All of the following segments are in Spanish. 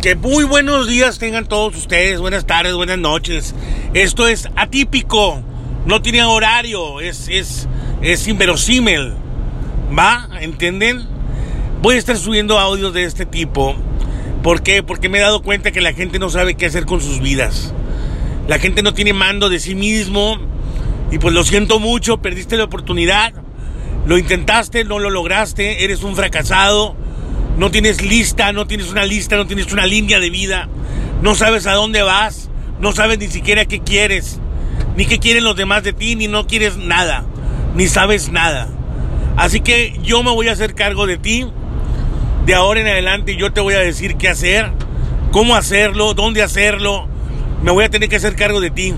Que muy buenos días tengan todos ustedes, buenas tardes, buenas noches. Esto es atípico, no tiene horario, es, es, es inverosímil. ¿Va? ¿Entienden? Voy a estar subiendo audios de este tipo. ¿Por qué? Porque me he dado cuenta que la gente no sabe qué hacer con sus vidas. La gente no tiene mando de sí mismo. Y pues lo siento mucho, perdiste la oportunidad. Lo intentaste, no lo lograste, eres un fracasado no tienes lista, no tienes una lista, no tienes una línea de vida, no sabes a dónde vas, no sabes ni siquiera qué quieres, ni qué quieren los demás de ti, ni no quieres nada, ni sabes nada. Así que yo me voy a hacer cargo de ti. De ahora en adelante yo te voy a decir qué hacer, cómo hacerlo, dónde hacerlo. Me voy a tener que hacer cargo de ti.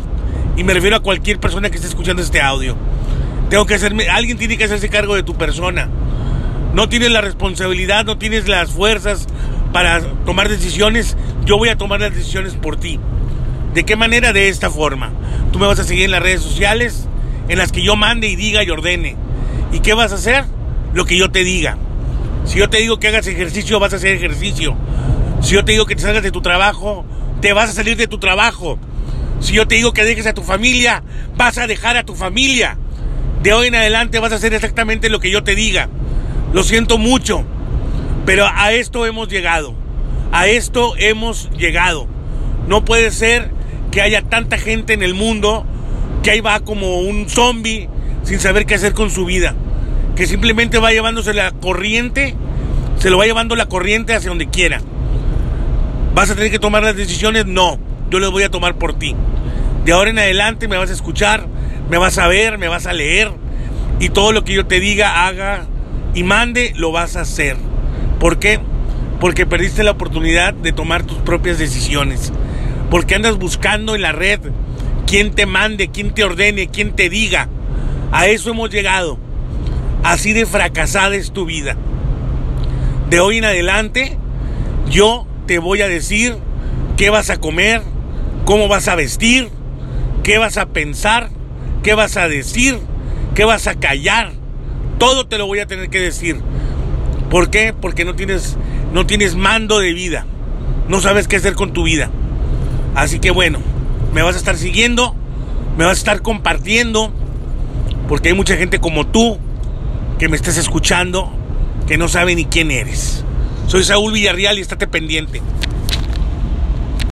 Y me refiero a cualquier persona que esté escuchando este audio. Tengo que hacerme, alguien tiene que hacerse cargo de tu persona no tienes la responsabilidad, no tienes las fuerzas para tomar decisiones, yo voy a tomar las decisiones por ti. ¿De qué manera? De esta forma. Tú me vas a seguir en las redes sociales, en las que yo mande y diga y ordene. ¿Y qué vas a hacer? Lo que yo te diga. Si yo te digo que hagas ejercicio, vas a hacer ejercicio. Si yo te digo que te salgas de tu trabajo, te vas a salir de tu trabajo. Si yo te digo que dejes a tu familia, vas a dejar a tu familia. De hoy en adelante vas a hacer exactamente lo que yo te diga. Lo siento mucho, pero a esto hemos llegado. A esto hemos llegado. No puede ser que haya tanta gente en el mundo que ahí va como un zombie sin saber qué hacer con su vida. Que simplemente va llevándose la corriente, se lo va llevando la corriente hacia donde quiera. ¿Vas a tener que tomar las decisiones? No, yo las voy a tomar por ti. De ahora en adelante me vas a escuchar, me vas a ver, me vas a leer y todo lo que yo te diga, haga, y mande, lo vas a hacer. ¿Por qué? Porque perdiste la oportunidad de tomar tus propias decisiones. Porque andas buscando en la red quién te mande, quién te ordene, quién te diga. A eso hemos llegado. Así de fracasada es tu vida. De hoy en adelante, yo te voy a decir qué vas a comer, cómo vas a vestir, qué vas a pensar, qué vas a decir, qué vas a callar todo te lo voy a tener que decir. ¿Por qué? Porque no tienes, no tienes mando de vida. No sabes qué hacer con tu vida. Así que bueno, me vas a estar siguiendo, me vas a estar compartiendo, porque hay mucha gente como tú que me estás escuchando que no sabe ni quién eres. Soy Saúl Villarreal y estate pendiente.